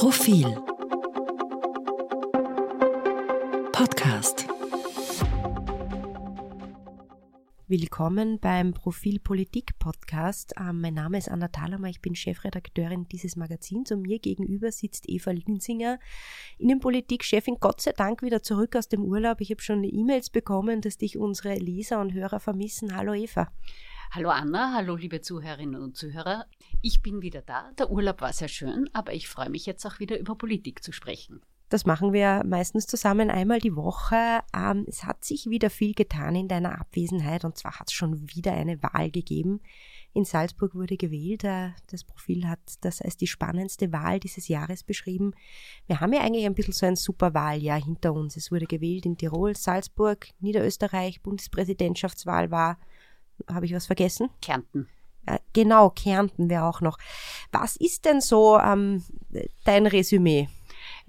Profil Podcast Willkommen beim Profil Politik Podcast. Ähm, mein Name ist Anna Thalhammer, ich bin Chefredakteurin dieses Magazins und mir gegenüber sitzt Eva Linsinger, Innenpolitik-Chefin, Gott sei Dank wieder zurück aus dem Urlaub. Ich habe schon E-Mails bekommen, dass dich unsere Leser und Hörer vermissen. Hallo Eva. Hallo Anna, hallo liebe Zuhörerinnen und Zuhörer. Ich bin wieder da. Der Urlaub war sehr schön, aber ich freue mich jetzt auch wieder über Politik zu sprechen. Das machen wir meistens zusammen einmal die Woche. Ähm, es hat sich wieder viel getan in deiner Abwesenheit und zwar hat es schon wieder eine Wahl gegeben. In Salzburg wurde gewählt. Äh, das Profil hat das als die spannendste Wahl dieses Jahres beschrieben. Wir haben ja eigentlich ein bisschen so ein super Wahljahr hinter uns. Es wurde gewählt in Tirol, Salzburg, Niederösterreich, Bundespräsidentschaftswahl war habe ich was vergessen? Kärnten. Genau, Kärnten wäre auch noch. Was ist denn so ähm, dein Resümee?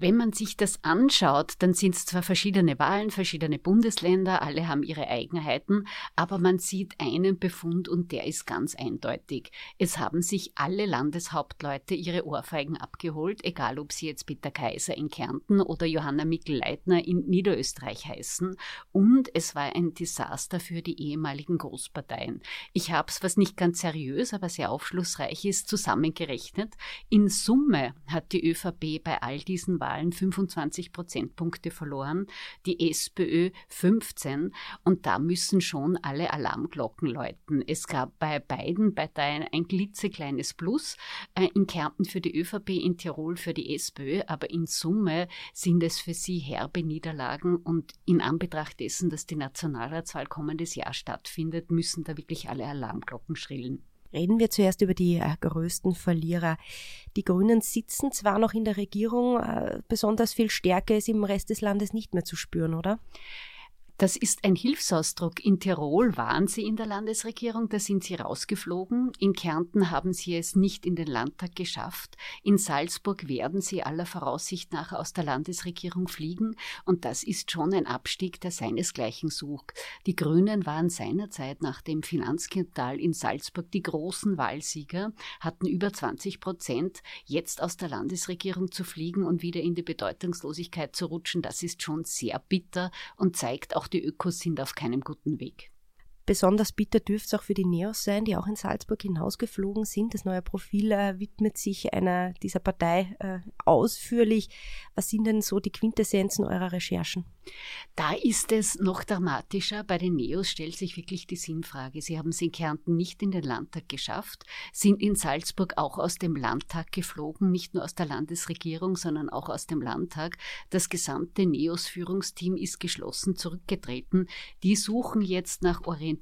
Wenn man sich das anschaut, dann sind es zwar verschiedene Wahlen, verschiedene Bundesländer, alle haben ihre Eigenheiten, aber man sieht einen Befund und der ist ganz eindeutig. Es haben sich alle Landeshauptleute ihre Ohrfeigen abgeholt, egal ob sie jetzt Peter Kaiser in Kärnten oder Johanna Mikl-Leitner in Niederösterreich heißen. Und es war ein Desaster für die ehemaligen Großparteien. Ich habe es, was nicht ganz seriös, aber sehr aufschlussreich ist, zusammengerechnet. In Summe hat die ÖVP bei all diesen Wahlen Wahlen 25 Prozentpunkte verloren, die SPÖ 15 und da müssen schon alle Alarmglocken läuten. Es gab bei beiden Parteien ein klitzekleines Plus, äh, in Kärnten für die ÖVP, in Tirol für die SPÖ, aber in Summe sind es für sie herbe Niederlagen und in Anbetracht dessen, dass die Nationalratswahl kommendes Jahr stattfindet, müssen da wirklich alle Alarmglocken schrillen. Reden wir zuerst über die äh, größten Verlierer. Die Grünen sitzen zwar noch in der Regierung, äh, besonders viel Stärke ist im Rest des Landes nicht mehr zu spüren, oder? Das ist ein Hilfsausdruck. In Tirol waren sie in der Landesregierung, da sind sie rausgeflogen. In Kärnten haben sie es nicht in den Landtag geschafft. In Salzburg werden sie aller Voraussicht nach aus der Landesregierung fliegen. Und das ist schon ein Abstieg, der seinesgleichen sucht. Die Grünen waren seinerzeit nach dem Finanzskandal in Salzburg die großen Wahlsieger, hatten über 20 Prozent. Jetzt aus der Landesregierung zu fliegen und wieder in die Bedeutungslosigkeit zu rutschen, das ist schon sehr bitter und zeigt auch die Ökos sind auf keinem guten Weg. Besonders bitter dürfte es auch für die Neos sein, die auch in Salzburg hinausgeflogen sind. Das neue Profil äh, widmet sich einer dieser Partei äh, ausführlich. Was sind denn so die Quintessenzen eurer Recherchen? Da ist es noch dramatischer. Bei den Neos stellt sich wirklich die Sinnfrage. Sie haben es in Kärnten nicht in den Landtag geschafft, sind in Salzburg auch aus dem Landtag geflogen, nicht nur aus der Landesregierung, sondern auch aus dem Landtag. Das gesamte Neos-Führungsteam ist geschlossen zurückgetreten. Die suchen jetzt nach Orientierung,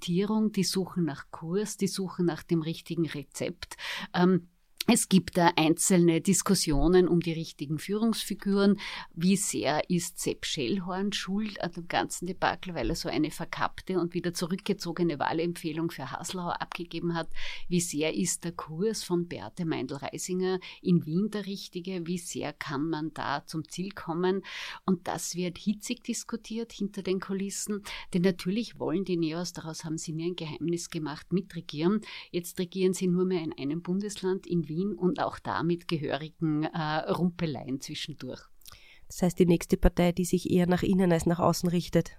die suchen nach Kurs, die suchen nach dem richtigen Rezept. Ähm, es gibt da einzelne Diskussionen um die richtigen Führungsfiguren. Wie sehr ist Sepp Schellhorn schuld an dem ganzen Debakel, weil er so eine verkappte und wieder zurückgezogene Wahlempfehlung für Haslauer abgegeben hat? Wie sehr ist der Kurs von Beate Meindl-Reisinger in Wien der richtige? Wie sehr kann man da zum Ziel kommen? Und das wird hitzig diskutiert hinter den Kulissen, denn natürlich wollen die Neos, daraus haben sie mir ein Geheimnis gemacht, mitregieren. Jetzt regieren sie nur mehr in einem Bundesland, in Wien Wien und auch da mit gehörigen äh, Rumpeleien zwischendurch. Das heißt, die nächste Partei, die sich eher nach innen als nach außen richtet.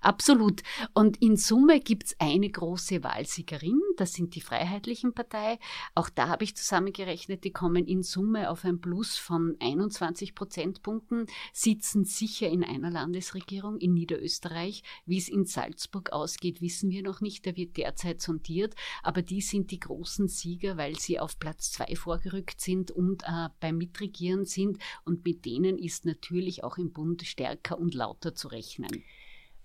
Absolut. Und in Summe gibt es eine große Wahlsiegerin, das sind die Freiheitlichen Partei. Auch da habe ich zusammengerechnet, die kommen in Summe auf ein Plus von 21 Prozentpunkten, sitzen sicher in einer Landesregierung in Niederösterreich. Wie es in Salzburg ausgeht, wissen wir noch nicht, da wird derzeit sondiert, aber die sind die großen Sieger, weil sie auf Platz zwei vorgerückt sind und äh, beim Mitregieren sind und mit denen ist natürlich auch im Bund stärker und lauter zu rechnen.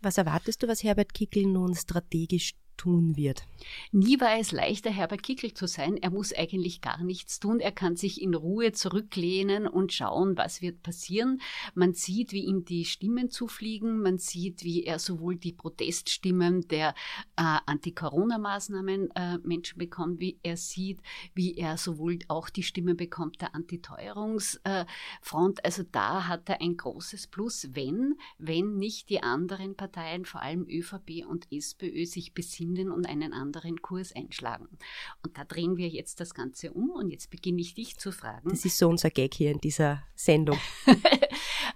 Was erwartest du, was Herbert Kickel nun strategisch tun wird. Nie war es leichter, Herbert Kickel zu sein. Er muss eigentlich gar nichts tun. Er kann sich in Ruhe zurücklehnen und schauen, was wird passieren. Man sieht, wie ihm die Stimmen zufliegen. Man sieht, wie er sowohl die Proteststimmen der äh, Anti-Corona-Maßnahmen äh, Menschen bekommt, wie er sieht, wie er sowohl auch die Stimmen bekommt der Antiteuerungsfront. Äh, also da hat er ein großes Plus, wenn, wenn nicht die anderen Parteien, vor allem ÖVP und SPÖ, sich besinnen finden und einen anderen Kurs einschlagen. Und da drehen wir jetzt das Ganze um und jetzt beginne ich dich zu fragen. Das ist so unser Gag hier in dieser Sendung.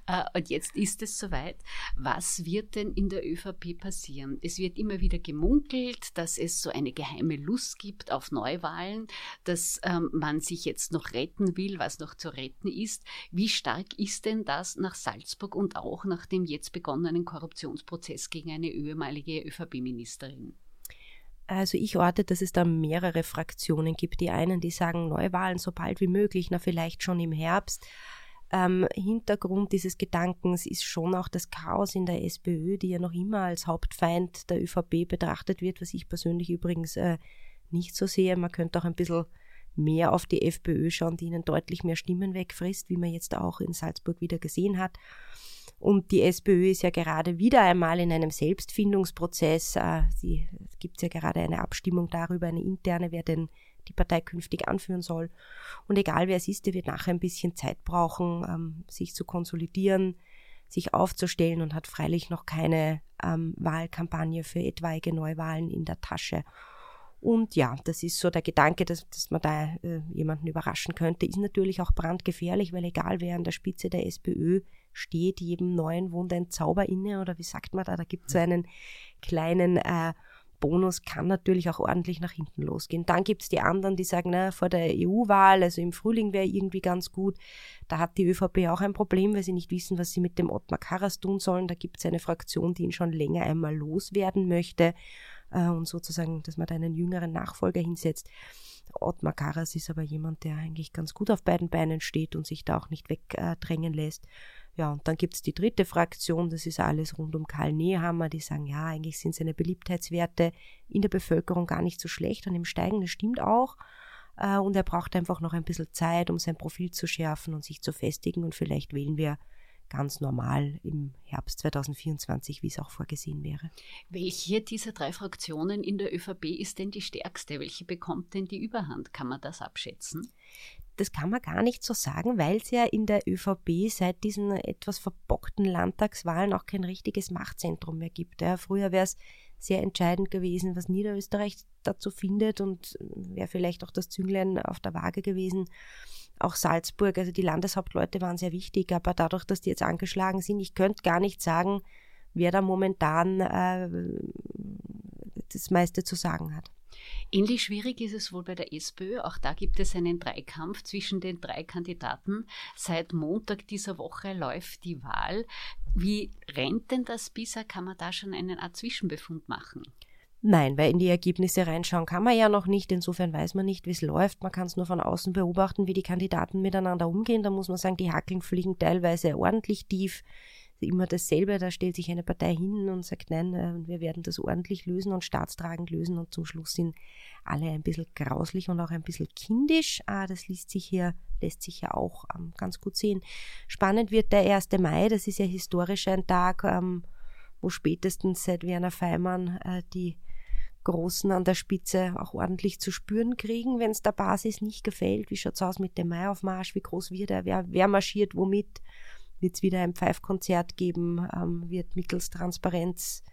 Äh, und jetzt ist es soweit. Was wird denn in der ÖVP passieren? Es wird immer wieder gemunkelt, dass es so eine geheime Lust gibt auf Neuwahlen, dass ähm, man sich jetzt noch retten will, was noch zu retten ist. Wie stark ist denn das nach Salzburg und auch nach dem jetzt begonnenen Korruptionsprozess gegen eine ehemalige ÖVP-Ministerin? Also ich orte, dass es da mehrere Fraktionen gibt. Die einen, die sagen Neuwahlen so bald wie möglich, na vielleicht schon im Herbst. Ähm, Hintergrund dieses Gedankens ist schon auch das Chaos in der SPÖ, die ja noch immer als Hauptfeind der ÖVP betrachtet wird, was ich persönlich übrigens äh, nicht so sehe. Man könnte auch ein bisschen mehr auf die FPÖ schauen, die ihnen deutlich mehr Stimmen wegfrisst, wie man jetzt auch in Salzburg wieder gesehen hat. Und die SPÖ ist ja gerade wieder einmal in einem Selbstfindungsprozess. Äh, es gibt ja gerade eine Abstimmung darüber, eine interne, wer denn die Partei künftig anführen soll. Und egal wer es ist, der wird nachher ein bisschen Zeit brauchen, ähm, sich zu konsolidieren, sich aufzustellen und hat freilich noch keine ähm, Wahlkampagne für etwaige Neuwahlen in der Tasche. Und ja, das ist so der Gedanke, dass, dass man da äh, jemanden überraschen könnte, ist natürlich auch brandgefährlich, weil egal wer an der Spitze der SPÖ steht, jedem Neuen wohnt ein Zauber inne oder wie sagt man da, da gibt es so einen kleinen äh, Bonus kann natürlich auch ordentlich nach hinten losgehen. Dann gibt es die anderen, die sagen, na, vor der EU-Wahl, also im Frühling wäre irgendwie ganz gut. Da hat die ÖVP auch ein Problem, weil sie nicht wissen, was sie mit dem Ottmar Karas tun sollen. Da gibt es eine Fraktion, die ihn schon länger einmal loswerden möchte äh, und sozusagen, dass man da einen jüngeren Nachfolger hinsetzt. Ottmar Karas ist aber jemand, der eigentlich ganz gut auf beiden Beinen steht und sich da auch nicht wegdrängen äh, lässt. Ja, und dann gibt's die dritte Fraktion, das ist alles rund um Karl Nehammer, die sagen, ja, eigentlich sind seine Beliebtheitswerte in der Bevölkerung gar nicht so schlecht und im Steigen, das stimmt auch. Äh, und er braucht einfach noch ein bisschen Zeit, um sein Profil zu schärfen und sich zu festigen und vielleicht wählen wir ganz normal im Herbst 2024, wie es auch vorgesehen wäre. Welche dieser drei Fraktionen in der ÖVP ist denn die stärkste? Welche bekommt denn die Überhand? Kann man das abschätzen? Das kann man gar nicht so sagen, weil es ja in der ÖVP seit diesen etwas verbockten Landtagswahlen auch kein richtiges Machtzentrum mehr gibt. Ja, früher wäre es sehr entscheidend gewesen, was Niederösterreich dazu findet und wäre vielleicht auch das Zünglein auf der Waage gewesen. Auch Salzburg, also die Landeshauptleute waren sehr wichtig, aber dadurch, dass die jetzt angeschlagen sind, ich könnte gar nicht sagen, wer da momentan äh, das meiste zu sagen hat. Ähnlich schwierig ist es wohl bei der SPÖ. Auch da gibt es einen Dreikampf zwischen den drei Kandidaten. Seit Montag dieser Woche läuft die Wahl. Wie rennt denn das bisher? Kann man da schon einen Art Zwischenbefund machen? Nein, weil in die Ergebnisse reinschauen kann man ja noch nicht. Insofern weiß man nicht, wie es läuft. Man kann es nur von außen beobachten, wie die Kandidaten miteinander umgehen. Da muss man sagen, die Hackeln fliegen teilweise ordentlich tief immer dasselbe. Da stellt sich eine Partei hin und sagt, nein, äh, wir werden das ordentlich lösen und staatstragend lösen und zum Schluss sind alle ein bisschen grauslich und auch ein bisschen kindisch. Ah, das lässt sich hier, lässt sich ja auch ähm, ganz gut sehen. Spannend wird der 1. Mai, das ist ja historisch ein Tag, ähm, wo spätestens seit Werner Feimann äh, die Großen an der Spitze auch ordentlich zu spüren kriegen, wenn es der Basis nicht gefällt. Wie schaut es aus mit dem Maiaufmarsch? Wie groß wird er? Wer, wer marschiert womit? Wird es wieder ein Pfeifkonzert geben, ähm, wird mittels Transparenz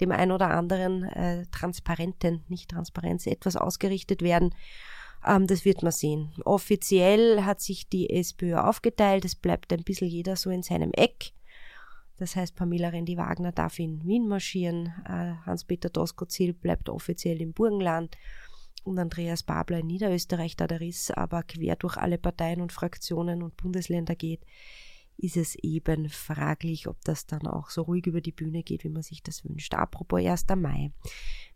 dem ein oder anderen äh, Transparenten, nicht Transparenz, etwas ausgerichtet werden. Ähm, das wird man sehen. Offiziell hat sich die SPÖ aufgeteilt. Es bleibt ein bisschen jeder so in seinem Eck. Das heißt, Pamela Rendi-Wagner darf in Wien marschieren, äh, Hans-Peter Doskozil bleibt offiziell im Burgenland und Andreas Babler in Niederösterreich, da der Riss aber quer durch alle Parteien und Fraktionen und Bundesländer geht, ist es eben fraglich, ob das dann auch so ruhig über die Bühne geht, wie man sich das wünscht. Apropos 1. Mai.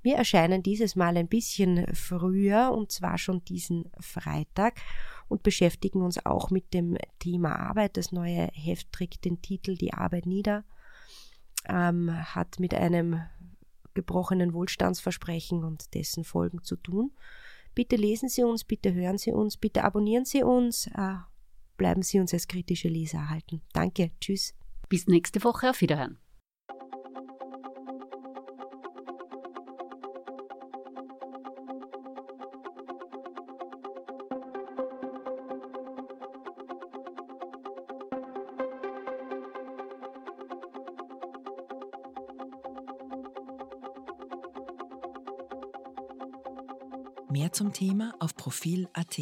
Wir erscheinen dieses Mal ein bisschen früher und zwar schon diesen Freitag und beschäftigen uns auch mit dem Thema Arbeit. Das neue Heft trägt den Titel Die Arbeit nieder, ähm, hat mit einem gebrochenen Wohlstandsversprechen und dessen Folgen zu tun. Bitte lesen Sie uns, bitte hören Sie uns, bitte abonnieren Sie uns. Äh, bleiben Sie uns als kritische Leser erhalten. Danke, tschüss. Bis nächste Woche, auf Wiederhören. Mehr zum Thema auf Profil.at.